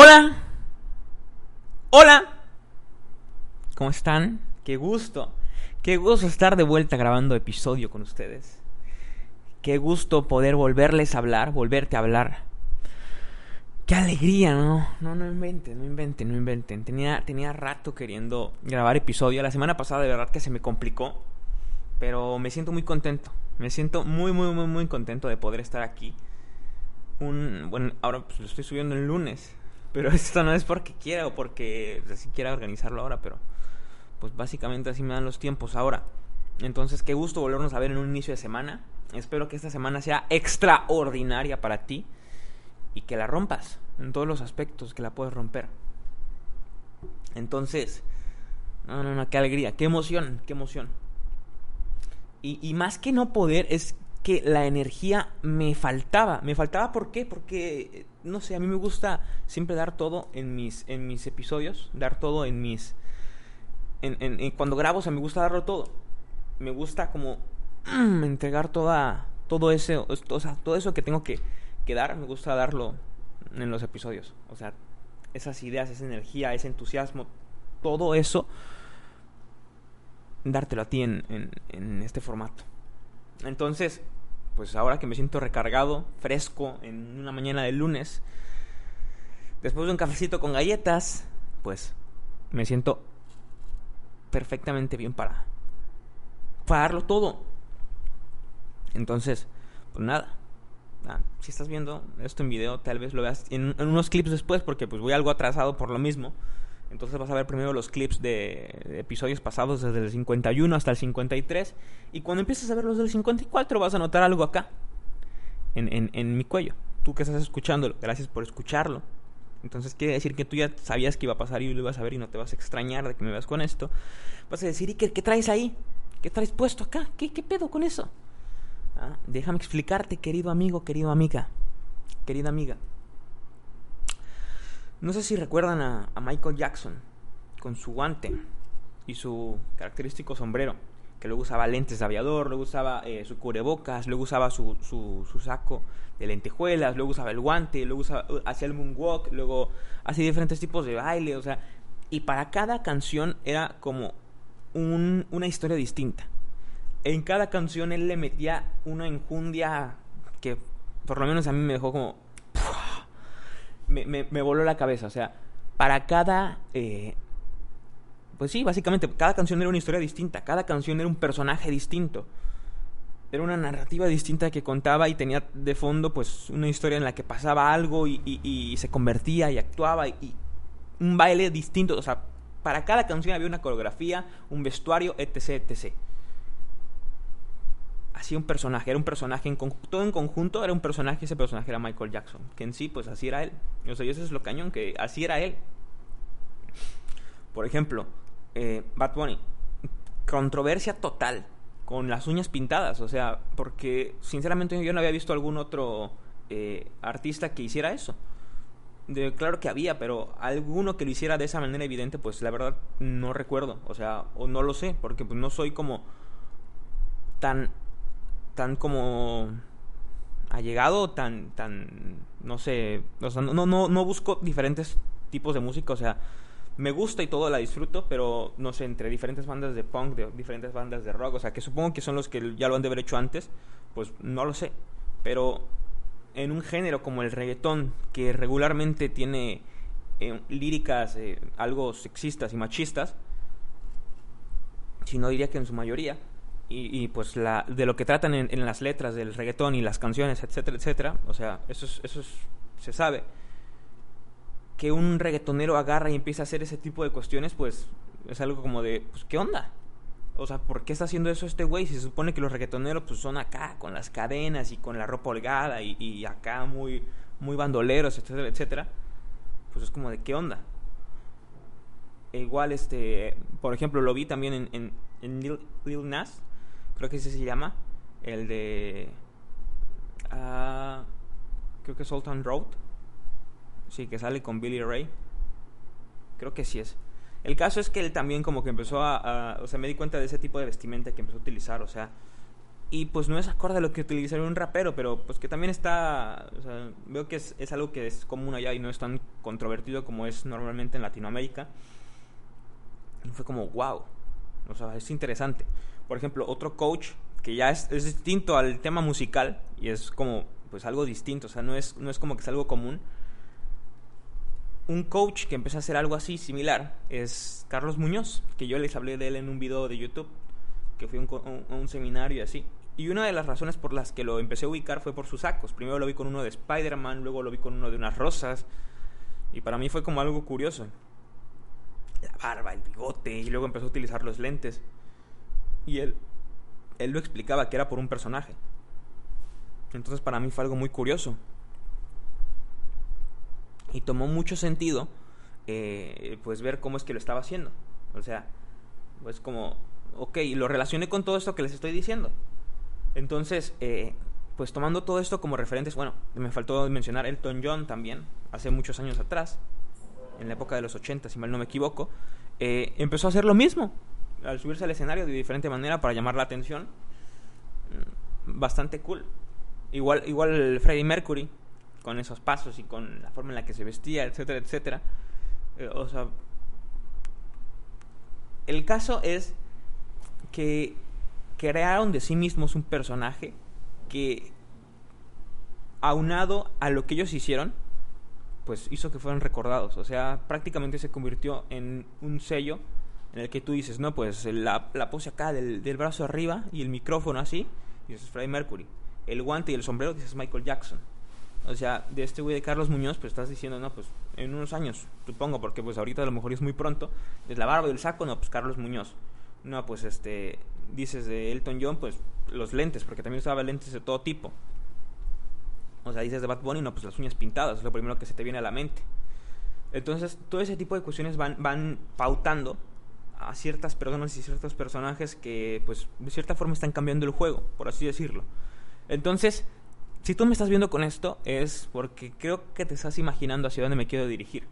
Hola. Hola. ¿Cómo están? Qué gusto. Qué gusto estar de vuelta grabando episodio con ustedes. Qué gusto poder volverles a hablar, volverte a hablar. Qué alegría, ¿no? No, no inventen, no inventen, no inventen. Tenía, tenía rato queriendo grabar episodio. La semana pasada de verdad que se me complicó. Pero me siento muy contento. Me siento muy, muy, muy, muy contento de poder estar aquí. Un, bueno, ahora pues lo estoy subiendo el lunes. Pero esto no es porque quiera o porque así quiera organizarlo ahora, pero pues básicamente así me dan los tiempos ahora. Entonces, qué gusto volvernos a ver en un inicio de semana. Espero que esta semana sea extraordinaria para ti y que la rompas en todos los aspectos que la puedes romper. Entonces, no, no, no, qué alegría, qué emoción, qué emoción. Y, y más que no poder, es que la energía me faltaba. Me faltaba, ¿por qué? Porque, no sé, a mí me gusta siempre dar todo en mis, en mis episodios, dar todo en mis... En, en, cuando grabo, o sea, me gusta darlo todo. Me gusta como mm, entregar toda, todo, ese, o sea, todo eso que tengo que, que dar, me gusta darlo en los episodios. O sea, esas ideas, esa energía, ese entusiasmo, todo eso, dártelo a ti en, en este formato. Entonces, pues ahora que me siento recargado, fresco, en una mañana de lunes, después de un cafecito con galletas, pues me siento perfectamente bien para, para darlo todo. Entonces, pues nada. Ah, si estás viendo esto en video, tal vez lo veas en, en, unos clips después, porque pues voy algo atrasado por lo mismo. Entonces vas a ver primero los clips de, episodios pasados desde el 51 hasta el 53. Y cuando empieces a ver los del 54 vas a notar algo acá, en, en, en mi cuello. Tú que estás escuchándolo, gracias por escucharlo. Entonces quiere decir que tú ya sabías que iba a pasar y lo ibas a ver y no te vas a extrañar de que me veas con esto. Vas a decir, ¿y qué, qué traes ahí? ¿Qué traes puesto acá? ¿Qué, qué pedo con eso? Ah, déjame explicarte, querido amigo, querido amiga, querida amiga. No sé si recuerdan a, Michael Jackson con su guante y su característico sombrero, que luego usaba lentes de aviador, luego usaba eh, su cubrebocas, luego usaba su, su, su, saco de lentejuelas, luego usaba el guante, luego usaba, hacía el moonwalk, luego hacía diferentes tipos de baile, o sea, y para cada canción era como un, una historia distinta. En cada canción él le metía una enjundia que por lo menos a mí me dejó como me, me, me, voló la cabeza. O sea, para cada... Eh, pues sí, básicamente, cada canción era una historia distinta, cada canción era un personaje distinto. Era una narrativa distinta que contaba y tenía de fondo pues una historia en la que pasaba algo y, se convertía y actuaba y, y, un baile distinto. O sea, para cada canción había una coreografía, un vestuario, etc, etc. Hacía un personaje, era un personaje en todo en conjunto, era un personaje, ese personaje era Michael Jackson, que en sí, pues así era él. O sea, y eso es lo cañón, que así era él. Por ejemplo, eh, Bad Bunny, controversia total, con las uñas pintadas, o sea, porque sinceramente yo no había visto algún otro eh, artista que hiciera eso. De, claro que había, pero alguno que lo hiciera de esa manera evidente, pues la verdad no recuerdo, o sea, o no lo sé, porque pues no soy como tan tan como allegado, tan, tan, no sé, o sea, no, no, no busco diferentes tipos de música, o sea, me gusta y todo la disfruto, pero no sé, entre diferentes bandas de punk, de diferentes bandas de rock, o sea, que supongo que son los que ya lo han de haber hecho antes, pues no lo sé, pero en un género como el reggaetón, que regularmente tiene eh, líricas eh, algo sexistas y machistas, si no diría que en su mayoría, y, pues la, de lo que tratan en, en, las letras del reggaetón y las canciones, etcétera, etcétera, o sea, eso, es, eso es, se sabe, que un reggaetonero agarra y empieza a hacer ese tipo de cuestiones, pues es algo como de, pues, ¿qué onda? O sea, ¿por qué está haciendo eso este güey? Si se supone que los reggaetoneros pues son acá, con las cadenas y con la ropa holgada y, y acá muy, muy bandoleros, etcétera, etcétera, pues es como de qué onda. E igual, este, por ejemplo, lo vi también en, en Lil, Nas, creo que ese se llama, el de, uh, creo que Sultan Road, sí, que sale con Billy Ray, creo que sí es. El caso es que él también como que empezó a, a, o sea, me di cuenta de ese tipo de vestimenta que empezó a utilizar, o sea, y pues no es acorde a lo que utilizaría un rapero, pero pues que también está, o sea, veo que es, es, algo que es común allá y no es tan controvertido como es normalmente en Latinoamérica. Y fue como, wow, o sea, es interesante. Por ejemplo, otro coach que ya es, distinto al tema musical y es como, pues algo distinto, o sea, no es, no es como que es algo común. Un coach que empezó a hacer algo así similar es Carlos Muñoz, que yo les hablé de él en un video de YouTube, que fui a un, un, un seminario y así. Y una de las razones por las que lo empecé a ubicar fue por sus sacos. Primero lo vi con uno de Spider-Man, luego lo vi con uno de unas rosas. Y para mí fue como algo curioso. La barba, el bigote, y luego empezó a utilizar los lentes. Y él, él lo explicaba que era por un personaje. Entonces para mí fue algo muy curioso. Y tomó mucho sentido, eh, pues ver cómo es que lo estaba haciendo. O sea, pues como, ok, lo relacioné con todo esto que les estoy diciendo. Entonces, eh, pues tomando todo esto como referentes, bueno, me faltó mencionar Elton John también, hace muchos años atrás, en la época de los 80, si mal no me equivoco, eh, empezó a hacer lo mismo, al subirse al escenario de diferente manera para llamar la atención. Bastante cool. Igual, igual Freddie Mercury, con esos pasos y con la forma en la que se vestía, etcétera, etcétera. Eh, o sea, el caso es que crearon de sí mismos un personaje que, aunado a lo que ellos hicieron, pues hizo que fueran recordados. O sea, prácticamente se convirtió en un sello en el que tú dices, no, pues la, la pose acá del, del, brazo arriba y el micrófono así, dices Freddie Mercury. El guante y el sombrero dices Michael Jackson. O sea, de este güey de Carlos Muñoz, pues estás diciendo, no, pues en unos años, supongo, porque pues ahorita a lo mejor es muy pronto, es la barba y el saco, no, pues Carlos Muñoz. No, pues este, dices de Elton John, pues los lentes, porque también usaba lentes de todo tipo. O sea, dices de Bad Bunny, no, pues las uñas pintadas, es lo primero que se te viene a la mente. Entonces, todo ese tipo de cuestiones van, van pautando a ciertas personas y ciertos personajes que, pues, de cierta forma están cambiando el juego, por así decirlo. Entonces, si tú me estás viendo con esto, es porque creo que te estás imaginando hacia dónde me quiero dirigir.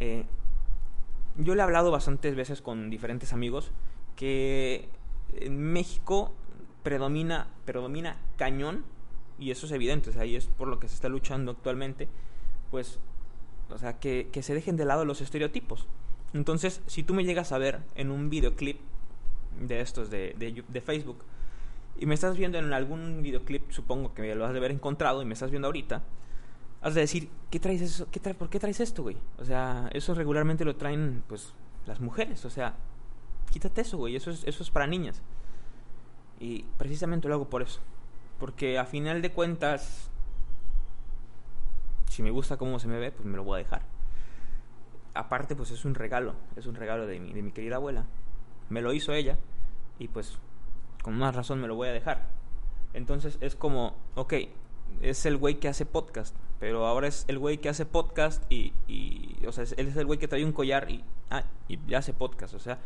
Eh, yo le he hablado bastantes veces con diferentes amigos que en México predomina, predomina cañón, y eso es evidente, o sea, y es por lo que se está luchando actualmente, pues, o sea, que, que se dejen de lado los estereotipos. Entonces, si tú me llegas a ver en un videoclip de estos de, de, de, Facebook, y me estás viendo en algún videoclip, supongo que lo has de haber encontrado y me estás viendo ahorita, has de decir, ¿qué traes eso? ¿Qué trae, ¿Por qué traes esto, güey? O sea, eso regularmente lo traen, pues, las mujeres, o sea, quítate eso, güey, eso es, eso es para niñas. Y precisamente lo hago por eso. Porque a final de cuentas, si me gusta cómo se me ve, pues me lo voy a dejar. Aparte, pues es un regalo, es un regalo de mi, de mi querida abuela. Me lo hizo ella y pues con más razón me lo voy a dejar. Entonces es como, ok, es el güey que hace podcast, pero ahora es el güey que hace podcast y, o sea, él es el güey que trae un collar y, ah, hace podcast, o sea,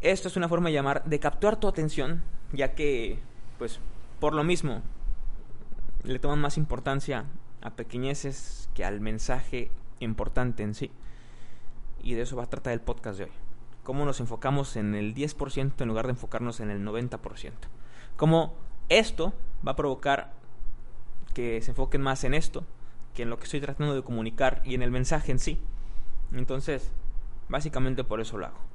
esto es una forma de llamar, de capturar tu atención, ya que, pues, por lo mismo, le toman más importancia a pequeñeces que al mensaje importante en sí. Y de eso va a tratar el podcast de hoy. Cómo nos enfocamos en el 10% en lugar de enfocarnos en el 90%. Cómo esto va a provocar que se enfoquen más en esto que en lo que estoy tratando de comunicar y en el mensaje en sí. Entonces, básicamente por eso lo hago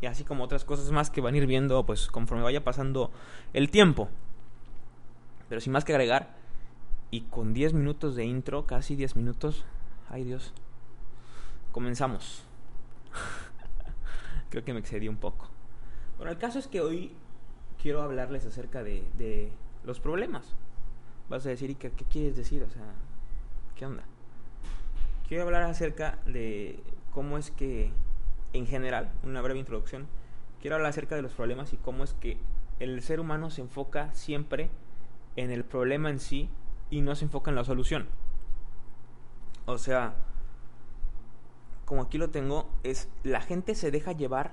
y así como otras cosas más que van a ir viendo pues conforme vaya pasando el tiempo. Pero sin más que agregar, y con 10 minutos de intro, casi 10 minutos, ay Dios, comenzamos. Creo que me excedí un poco. Bueno, el caso es que hoy quiero hablarles acerca de, los problemas. Vas a decir, ¿y qué, qué quieres decir? O sea, ¿qué onda? Quiero hablar acerca de cómo es que en general, una breve introducción, quiero hablar acerca de los problemas y cómo es que el ser humano se enfoca siempre en el problema en sí y no se enfoca en la solución. O sea, como aquí lo tengo, es la gente se deja llevar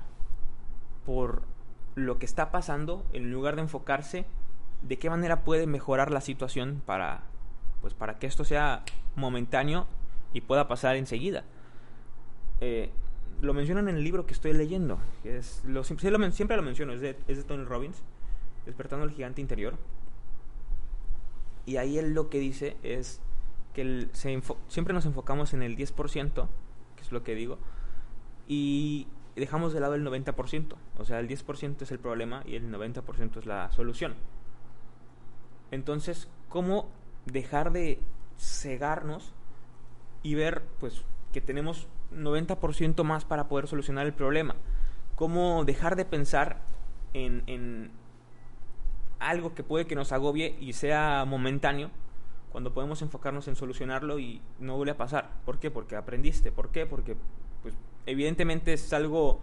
por lo que está pasando en lugar de enfocarse de qué manera puede mejorar la situación para pues para que esto sea momentáneo y pueda pasar enseguida. Eh, lo mencionan en el libro que estoy leyendo. es lo, siempre, lo, menciono, es de, es de Tony Robbins, Despertando el Gigante Interior. Y ahí él lo que dice es que siempre nos enfocamos en el 10%, que es lo que digo, y dejamos de lado el 90%. O sea, el 10% es el problema y el 90% es la solución. Entonces, ¿cómo dejar de cegarnos y ver pues que tenemos 90% más para poder solucionar el problema? ¿Cómo dejar de pensar en, en algo que puede que nos agobie y sea momentáneo cuando podemos enfocarnos en solucionarlo y no vuelve a pasar. ¿Por qué? Porque aprendiste. ¿Por qué? Porque pues, evidentemente es algo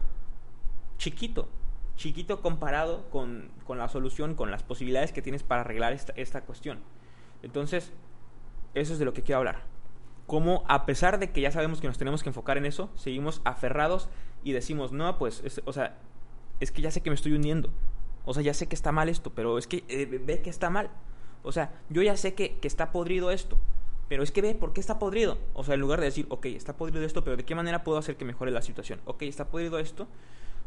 chiquito, chiquito comparado con, con, la solución, con las posibilidades que tienes para arreglar esta, esta cuestión. Entonces, eso es de lo que quiero hablar. Cómo a pesar de que ya sabemos que nos tenemos que enfocar en eso, seguimos aferrados y decimos, no, pues, o sea, es que ya sé que me estoy hundiendo. O sea, ya sé que está mal esto, pero es que eh, ve que está mal. O sea, yo ya sé que, que está podrido esto, pero es que ve por qué está podrido. O sea, en lugar de decir, ok, está podrido esto, pero ¿de qué manera puedo hacer que mejore la situación? Ok, está podrido esto,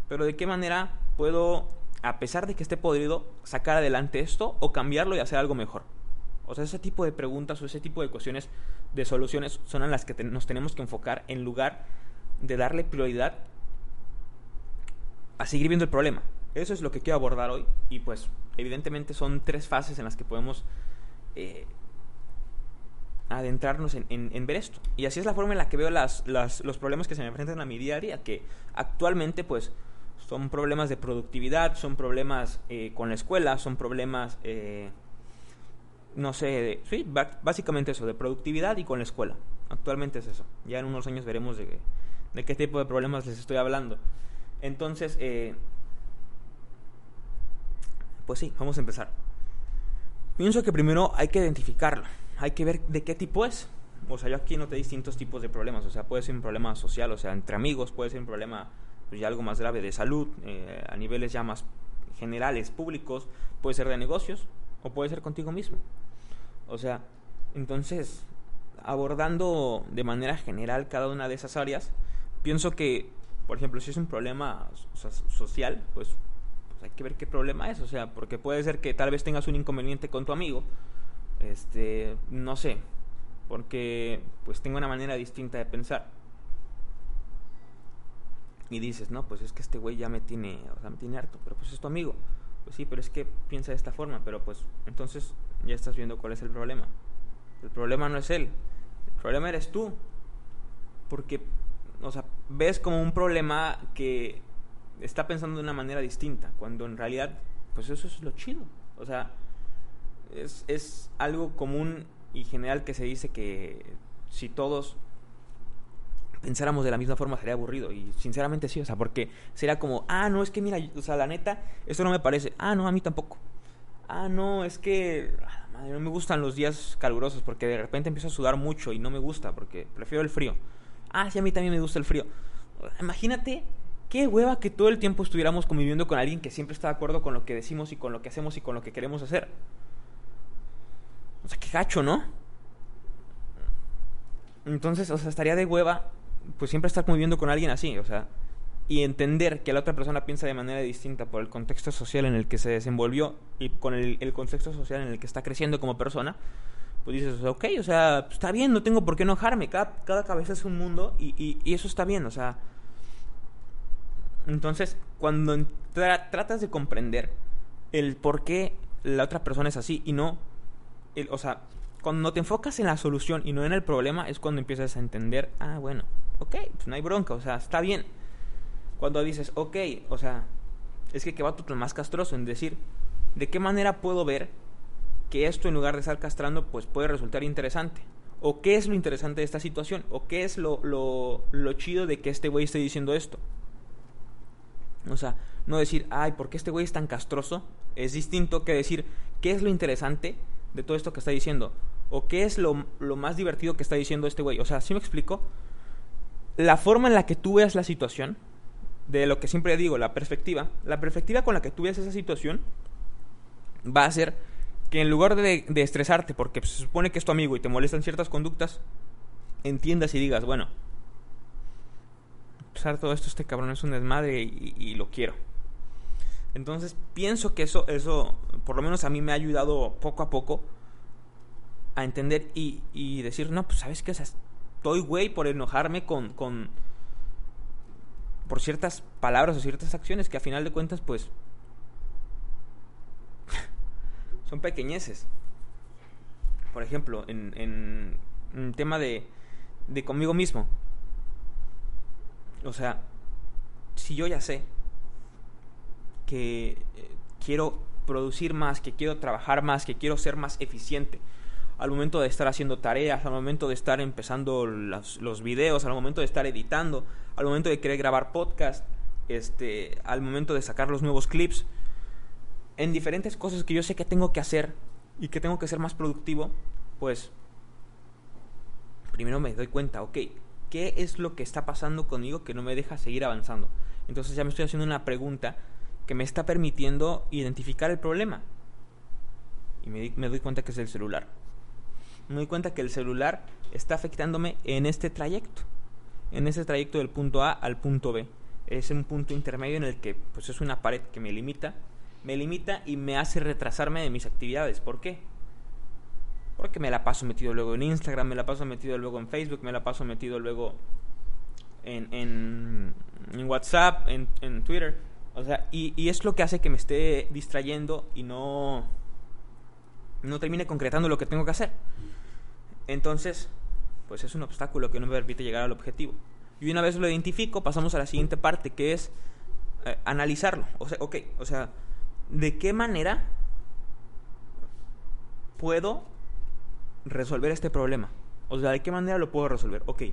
pero ¿de qué manera puedo, a pesar de que esté podrido, sacar adelante esto o cambiarlo y hacer algo mejor? O sea, ese tipo de preguntas o ese tipo de cuestiones de soluciones son en las que nos tenemos que enfocar en lugar de darle prioridad a seguir viendo el problema. Eso es lo que quiero abordar hoy y pues evidentemente son tres fases en las que podemos eh, adentrarnos en, ver esto. Y así es la forma en la que veo las, los problemas que se me enfrentan a mi día a día, que actualmente pues son problemas de productividad, son problemas eh, con la escuela, son problemas, eh, no sé, sí, básicamente eso, de productividad y con la escuela. Actualmente es eso. Ya en unos años veremos de, de qué tipo de problemas les estoy hablando. Entonces, pues sí, vamos a empezar. Pienso que primero hay que identificarlo, hay que ver de qué tipo es. O sea, yo aquí noté distintos tipos de problemas. O sea, puede ser un problema social, o sea, entre amigos, puede ser un problema pues, ya algo más grave de salud, eh, a niveles ya más generales, públicos, puede ser de negocios o puede ser contigo mismo. O sea, entonces, abordando de manera general cada una de esas áreas, pienso que, por ejemplo, si es un problema social, pues hay que ver qué problema es, o sea, porque puede ser que tal vez tengas un inconveniente con tu amigo, este, no sé, porque pues tengo una manera distinta de pensar. Y dices, no, pues es que este güey ya me tiene, o sea, me tiene harto, pero pues es tu amigo. Pues sí, pero es que piensa de esta forma, pero pues entonces ya estás viendo cuál es el problema. El problema no es él, el problema eres tú. Porque, o sea, ves como un problema que está pensando de una manera distinta, cuando en realidad, pues eso es lo chido. O sea, es, es algo común y general que se dice que si todos pensáramos de la misma forma sería aburrido. Y sinceramente sí, o sea, porque sería como, ah, no, es que mira, o sea, la neta, esto no me parece. Ah, no, a mí tampoco. Ah, no, es que, madre, no me gustan los días calurosos porque de repente empiezo a sudar mucho y no me gusta porque prefiero el frío. Ah, sí, a mí también me gusta el frío. Imagínate qué hueva que todo el tiempo estuviéramos conviviendo con alguien que siempre está de acuerdo con lo que decimos y con lo que hacemos y con lo que queremos hacer. O sea, qué gacho, ¿no? Entonces, o sea, estaría de hueva, pues siempre estar conviviendo con alguien así, o sea, y entender que la otra persona piensa de manera distinta por el contexto social en el que se desenvolvió y con el, contexto social en el que está creciendo como persona, pues dices, ok, o sea, está bien, no tengo por qué enojarme, cada, cada cabeza es un mundo y, y eso está bien, o sea, entonces, cuando tratas de comprender el por qué la otra persona es así y no, el, o sea, cuando te enfocas en la solución y no en el problema es cuando empiezas a entender, ah, bueno, ok, pues no hay bronca, o sea, está bien. Cuando dices, ok, o sea, es que que va tu más castroso en decir, ¿de qué manera puedo ver que esto en lugar de estar castrando, pues puede resultar interesante? ¿O qué es lo interesante de esta situación? ¿O qué es lo, lo, lo chido de que este güey esté diciendo esto? O sea, no decir, ay, ¿por qué este güey es tan castroso? Es distinto que decir, ¿qué es lo interesante de todo esto que está diciendo? ¿O qué es lo, lo más divertido que está diciendo este güey? O sea, ¿sí me explico? La forma en la que tú veas la situación, de lo que siempre digo, la perspectiva, la perspectiva con la que tú veas esa situación va a ser que en lugar de, de estresarte porque se supone que es tu amigo y te molestan ciertas conductas, entiendas y digas, bueno, de todo esto, este cabrón es un desmadre y, lo quiero. Entonces pienso que eso, eso, por lo menos a mí me ha ayudado poco a poco a entender y, y decir, no, pues sabes qué, o sea, estoy güey por enojarme con, con, por ciertas palabras o ciertas acciones que a final de cuentas, pues, son pequeñeces. Por ejemplo, en, en, en tema de, de conmigo mismo. O sea, si yo ya sé que eh, quiero producir más, que quiero trabajar más, que quiero ser más eficiente, al momento de estar haciendo tareas, al momento de estar empezando los, videos, al momento de estar editando, al momento de querer grabar podcast, este, al momento de sacar los nuevos clips, en diferentes cosas que yo sé que tengo que hacer y que tengo que ser más productivo, pues primero me doy cuenta, ok, ¿qué es lo que está pasando conmigo que no me deja seguir avanzando? Entonces ya me estoy haciendo una pregunta que me está permitiendo identificar el problema. Y me, me doy cuenta que es el celular. Me doy cuenta que el celular está afectándome en este trayecto. En ese trayecto del punto A al punto B. Es un punto intermedio en el que pues es una pared que me limita. Me limita y me hace retrasarme de mis actividades. ¿Por qué? Porque me la paso metido luego en Instagram, me la paso metido luego en Facebook, me la paso metido luego en, en, WhatsApp, en, Twitter. O sea, y, y, es lo que hace que me esté distrayendo y no, no termine concretando lo que tengo que hacer. Entonces, pues es un obstáculo que no me permite llegar al objetivo. Y una vez lo identifico, pasamos a la siguiente parte, que es eh, analizarlo. O sea, ok, o sea, ¿de qué manera puedo resolver este problema? O sea, ¿de qué manera lo puedo resolver? Ok.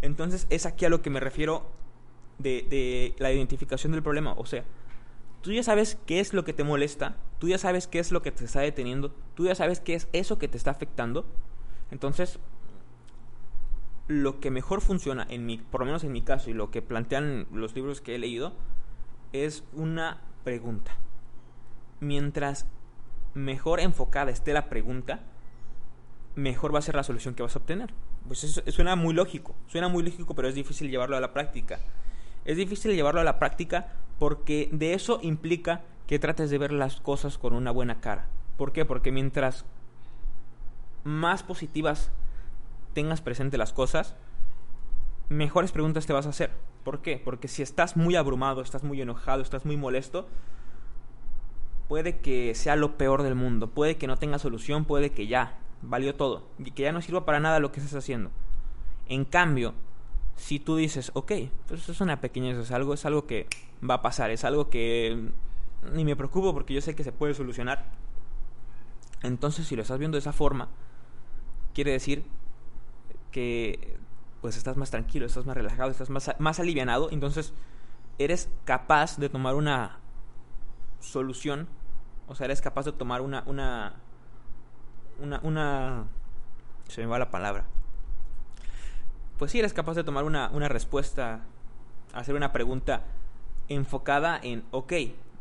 Entonces es aquí a lo que me refiero de, de, la identificación del problema. O sea, tú ya sabes qué es lo que te molesta, tú ya sabes qué es lo que te está deteniendo, tú ya sabes qué es eso que te está afectando. Entonces, lo que mejor funciona, en mi, por lo menos en mi caso, y lo que plantean los libros que he leído, es una pregunta. Mientras mejor enfocada esté la pregunta, mejor va a ser la solución que vas a obtener. Pues eso suena muy lógico, suena muy lógico, pero es difícil llevarlo a la práctica. Es difícil llevarlo a la práctica porque de eso implica que trates de ver las cosas con una buena cara. ¿Por qué? Porque mientras más positivas tengas presente las cosas, mejores preguntas te vas a hacer. ¿Por qué? Porque si estás muy abrumado, estás muy enojado, estás muy molesto, puede que sea lo peor del mundo, puede que no tenga solución, puede que ya, valió todo, y que ya no sirva para nada lo que estás haciendo. En cambio, si tú dices, ok, pues eso es una pequeñez, es algo, es algo que va a pasar, es algo que ni me preocupo porque yo sé que se puede solucionar. Entonces, si lo estás viendo de esa forma, quiere decir que pues estás más tranquilo, estás más relajado, estás más, más alivianado, entonces eres capaz de tomar una solución, o sea, eres capaz de tomar una, una una, una... Se me va la palabra. Pues sí, eres capaz de tomar una, una respuesta, hacer una pregunta enfocada en, ok,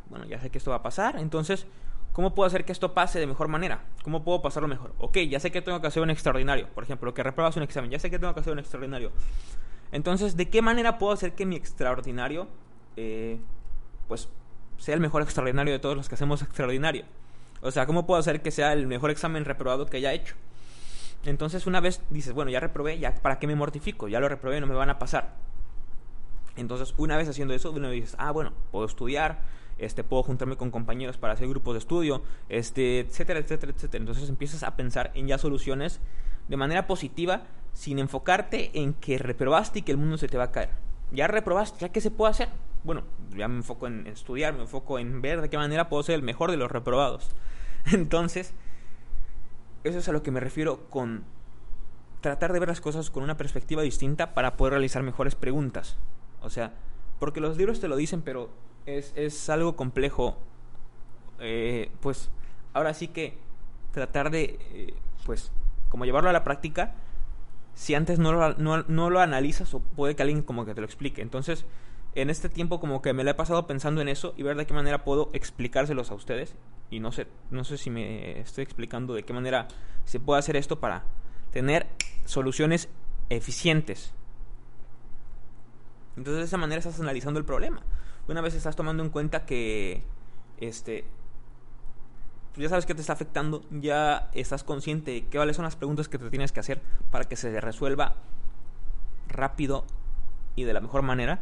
bueno, ya sé que esto va a pasar, entonces, ¿cómo puedo hacer que esto pase de mejor manera? ¿Cómo puedo pasarlo mejor? Ok, ya sé que tengo que hacer un extraordinario, por ejemplo, que repruebas un examen, ya sé que tengo que hacer un extraordinario. Entonces, ¿de qué manera puedo hacer que mi extraordinario, eh, pues, sea el mejor extraordinario de todos los que hacemos extraordinario? O sea, ¿cómo puedo hacer que sea el mejor examen reprobado que haya hecho? Entonces una vez dices, bueno, ya reprobé, ya para qué me mortifico, ya lo reprobé, no me van a pasar. Entonces, una vez haciendo eso, vez dices, ah, bueno, puedo estudiar, este, puedo juntarme con compañeros para hacer grupos de estudio, este, etcétera, etcétera, etcétera. Entonces empiezas a pensar en ya soluciones de manera positiva, sin enfocarte en que reprobaste y que el mundo se te va a caer. Ya reprobaste, ¿ya qué se puede hacer? Bueno, ya me enfoco en estudiar, me enfoco en ver de qué manera puedo ser el mejor de los reprobados. Entonces, eso es a lo que me refiero con tratar de ver las cosas con una perspectiva distinta para poder realizar mejores preguntas. O sea, porque los libros te lo dicen, pero es, es algo complejo. Eh, pues ahora sí que tratar de, eh, pues, Como llevarlo a la práctica si antes no lo, no, no lo analizas o puede que alguien como que te lo explique. Entonces, en este tiempo como que me lo he pasado pensando en eso y ver de qué manera puedo explicárselos a ustedes. Y no sé, no sé si me estoy explicando de qué manera se puede hacer esto para tener soluciones eficientes. Entonces de esa manera estás analizando el problema. Una vez estás tomando en cuenta que este ya sabes que te está afectando, ya estás consciente de cuáles son las preguntas que te tienes que hacer para que se resuelva rápido y de la mejor manera.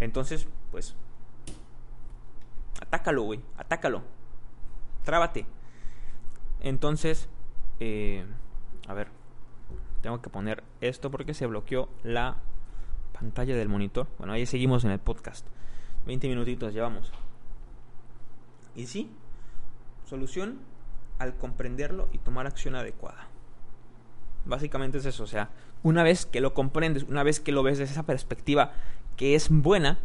Entonces, pues, atácalo, güey, atácalo. Trábate. Entonces, eh, a ver, tengo que poner esto porque se bloqueó la pantalla del monitor. Bueno, ahí seguimos en el podcast. 20 minutitos llevamos. Y sí, solución al comprenderlo y tomar acción adecuada. Básicamente es eso, o sea, una vez que lo comprendes, una vez que lo ves desde esa perspectiva que es buena,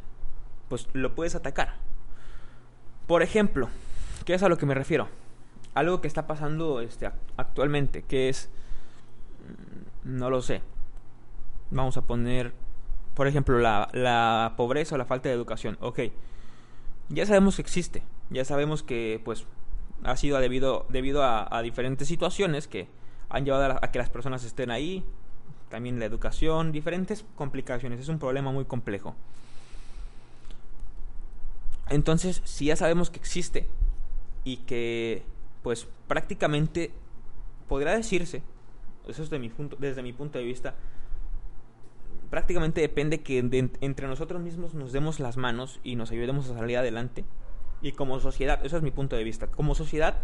pues lo puedes atacar. Por ejemplo, ¿qué es a lo que me refiero? Algo que está pasando este, actualmente, que es, mm, no lo sé, vamos a poner, por ejemplo, la, la pobreza o la falta de educación. Ok, ya sabemos que existe, ya sabemos que pues ha sido debido, debido a, diferentes situaciones que han llevado a, que las personas estén ahí, también la educación, diferentes complicaciones. Es un problema muy complejo. Entonces, si ya sabemos que existe y que, pues, prácticamente podría decirse, eso es de mi punto, desde mi punto de vista, prácticamente depende que entre nosotros mismos nos demos las manos y nos ayudemos a salir adelante y como sociedad, eso es mi punto de vista, como sociedad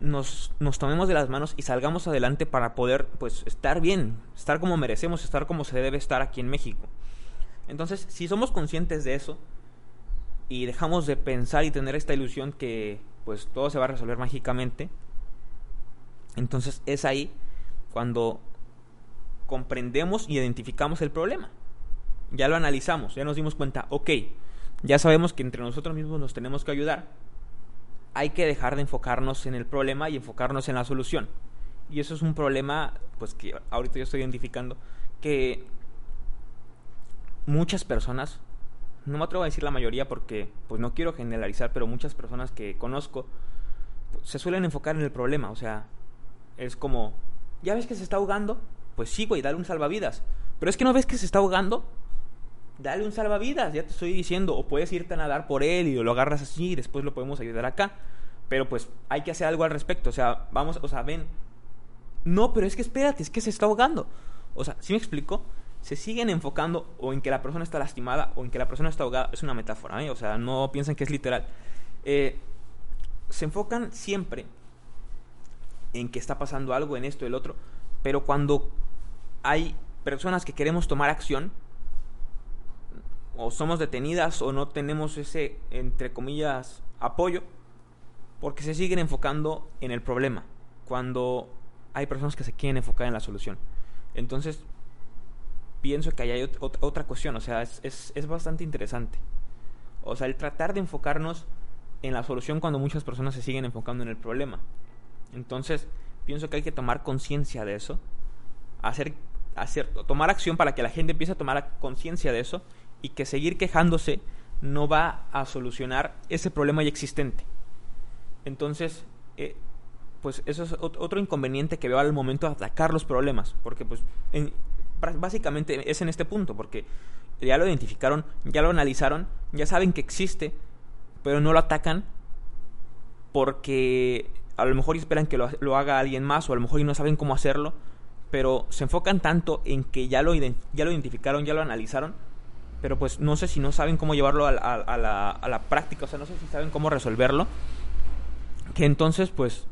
nos, nos tomemos de las manos y salgamos adelante para poder pues estar bien, estar como merecemos, estar como se debe estar aquí en México. Entonces, si somos conscientes de eso y dejamos de pensar y tener esta ilusión que pues todo se va a resolver mágicamente, entonces es ahí cuando comprendemos y identificamos el problema. Ya lo analizamos, ya nos dimos cuenta, ok, ya sabemos que entre nosotros mismos nos tenemos que ayudar. Hay que dejar de enfocarnos en el problema y enfocarnos en la solución. Y eso es un problema, pues que ahorita yo estoy identificando, que muchas personas, no me atrevo a decir la mayoría porque pues no quiero generalizar, pero muchas personas que conozco se suelen enfocar en el problema. O sea, es como, ¿ya ves que se está ahogando? Pues sí, güey, dale un salvavidas. Pero es que no ves que se está ahogando dale un salvavidas, ya te estoy diciendo, o puedes irte a nadar por él y lo agarras así y después lo podemos ayudar acá. Pero pues hay que hacer algo al respecto, o sea, vamos, o sea, ven. No, pero es que espérate, es que se está ahogando. O sea, si me explico? Se siguen enfocando o en que la persona está lastimada o en que la persona está ahogada. Es una metáfora, ¿eh? O sea, no piensan que es literal. Eh, se enfocan siempre en que está pasando algo, en esto, el otro. Pero cuando hay personas que queremos tomar acción, o somos detenidas o no tenemos ese, entre comillas, apoyo, porque se siguen enfocando en el problema, cuando hay personas que se quieren enfocar en la solución. Entonces, pienso que hay otra cuestión, o sea, es, es, es bastante interesante. O sea, el tratar de enfocarnos en la solución cuando muchas personas se siguen enfocando en el problema. Entonces, pienso que hay que tomar conciencia de eso, hacer, hacer, tomar acción para que la gente empiece a tomar conciencia de eso y que seguir quejándose no va a solucionar ese problema ya existente. Entonces, eh, pues eso es otro inconveniente que veo al momento de atacar los problemas, porque pues básicamente es en este punto, porque ya lo identificaron, ya lo analizaron, ya saben que existe, pero no lo atacan porque a lo mejor esperan que lo, lo haga alguien más o a lo mejor no saben cómo hacerlo, pero se enfocan tanto en que ya lo, ya lo identificaron, ya lo analizaron, pero pues no sé si no saben cómo llevarlo a, la, a la práctica, o sea, no sé si saben cómo resolverlo, que entonces pues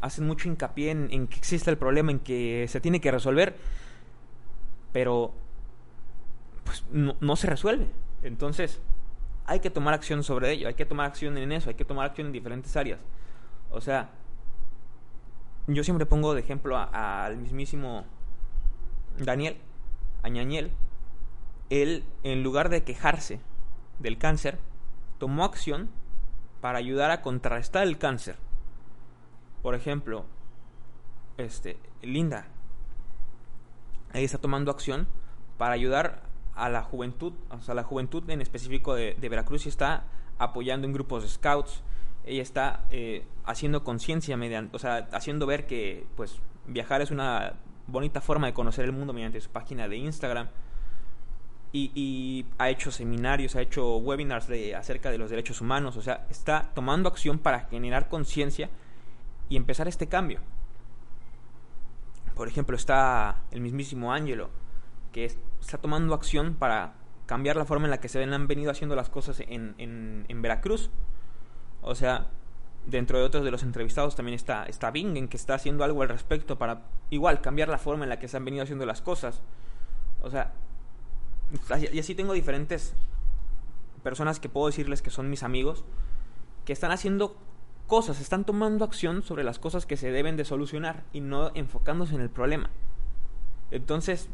hacen mucho hincapié en, que existe el problema, en que se tiene que resolver, pero pues no, se resuelve. Entonces hay que tomar acción sobre ello, hay que tomar acción en eso, hay que tomar acción en diferentes áreas. O sea, yo siempre pongo de ejemplo al mismísimo Daniel, a él, en lugar de quejarse del cáncer, tomó acción para ayudar a contrarrestar el cáncer. Por ejemplo, este, Linda. Ella está tomando acción para ayudar a la juventud, o sea, la juventud en específico de, Veracruz y está apoyando en grupos de scouts. Ella está eh, haciendo conciencia mediante, o sea, haciendo ver que, pues, viajar es una bonita forma de conocer el mundo mediante su página de Instagram. Y, ha hecho seminarios, ha hecho webinars de, acerca de los derechos humanos, o sea, está tomando acción para generar conciencia y empezar este cambio. Por ejemplo, está el mismísimo Angelo, que está tomando acción para cambiar la forma en la que se han venido haciendo las cosas en, en, Veracruz. O sea, dentro de otros de los entrevistados también está, está Bingen, que está haciendo algo al respecto para igual cambiar la forma en la que se han venido haciendo las cosas. O sea, y así tengo diferentes personas que puedo decirles que son mis amigos, que están haciendo cosas, están tomando acción sobre las cosas que se deben de solucionar y no enfocándose en el problema. Entonces,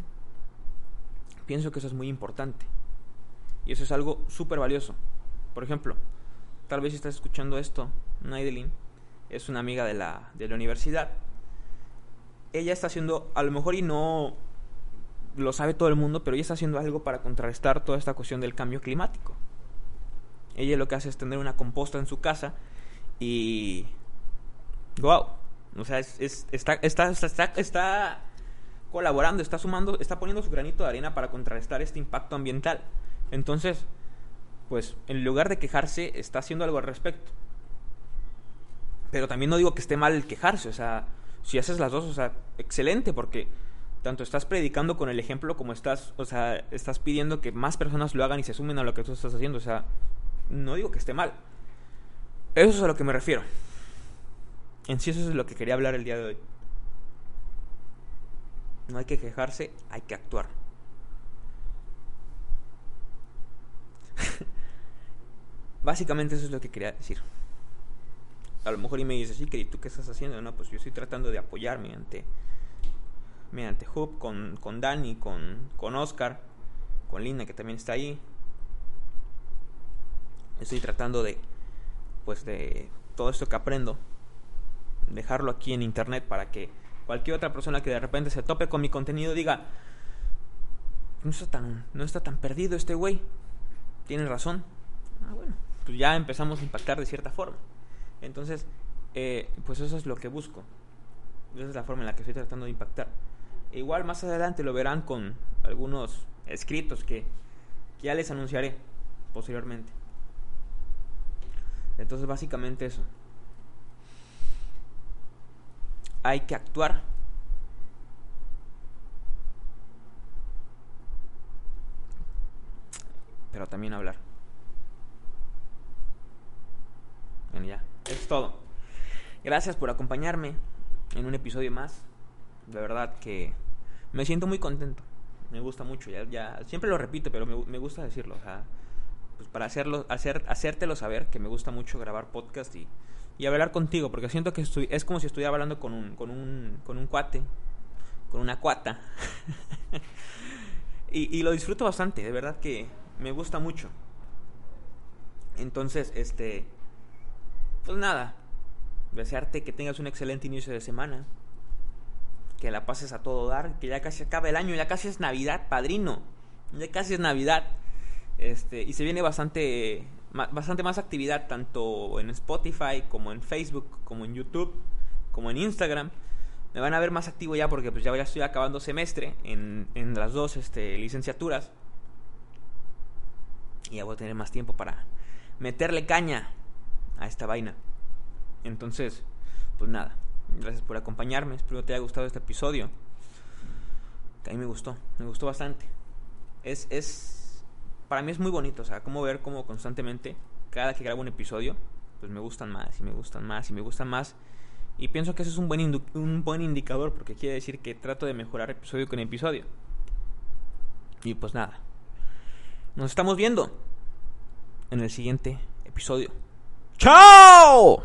pienso que eso es muy importante. Y eso es algo súper valioso. Por ejemplo, tal vez estás escuchando esto, Naidelin es una amiga de la, de la universidad. Ella está haciendo, a lo mejor y no lo sabe todo el mundo, pero ella está haciendo algo para contrarrestar toda esta cuestión del cambio climático. Ella lo que hace es tener una composta en su casa y... ¡Wow! O sea, es, está, está, está, está colaborando, está sumando, está poniendo su granito de arena para contrarrestar este impacto ambiental. Entonces, pues en lugar de quejarse, está haciendo algo al respecto. Pero también no digo que esté mal el quejarse, o sea, si haces las dos, o sea, excelente, porque tanto estás predicando con el ejemplo como estás, o sea, estás pidiendo que más personas lo hagan y se sumen a lo que tú estás haciendo. O sea, no digo que esté mal. Eso es a lo que me refiero. En sí eso es lo que quería hablar el día de hoy. No hay que quejarse, hay que actuar. Básicamente eso es lo que quería decir. A lo mejor y me dices, sí, que ¿tú qué estás haciendo? No, pues yo estoy tratando de apoyar mediante mediante Hub, con, con Dani, con, con Oscar, con Linda que también está ahí. Estoy tratando de, pues de todo esto que aprendo, dejarlo aquí en internet para que cualquier otra persona que de repente se tope con mi contenido diga, no está tan, no está tan perdido este güey, tiene razón. Ah, bueno, pues ya empezamos a impactar de cierta forma. Entonces, eh, pues eso es lo que busco. Esa es la forma en la que estoy tratando de impactar. Igual más adelante lo verán con algunos escritos que, ya les anunciaré posteriormente. Entonces básicamente eso. Hay que actuar. Pero también hablar. Bueno, ya. Es todo. Gracias por acompañarme en un episodio más. De verdad que me siento muy contento. Me gusta mucho, ya, ya siempre lo repito, pero me, me gusta decirlo, o sea, pues para hacerlo, hacer, hacértelo saber que me gusta mucho grabar podcast y, y hablar contigo, porque siento que estoy, es como si estuviera hablando con un, con un, con un cuate, con una cuata. y, y lo disfruto bastante, de verdad que me gusta mucho. Entonces, este, pues nada, desearte que tengas un excelente inicio de semana que la pases a todo dar, que ya casi acaba el año, ya casi es Navidad, padrino, ya casi es Navidad. Este, y se viene bastante, bastante más actividad tanto en Spotify como en Facebook, como en YouTube, como en Instagram. Me van a ver más activo ya porque pues ya, ya estoy acabando semestre en, en las dos este, licenciaturas. Y ya voy a tener más tiempo para meterle caña a esta vaina. Entonces, pues nada. Gracias por acompañarme. Espero te haya gustado este episodio. Que a mí me gustó. Me gustó bastante. Es, es. Para mí es muy bonito. O sea, como ver cómo constantemente, cada que grabo un episodio, pues me gustan más y me gustan más y me gustan más. Y pienso que eso es un buen, un buen indicador porque quiere decir que trato de mejorar episodio con episodio. Y pues nada. Nos estamos viendo en el siguiente episodio. ¡Chao!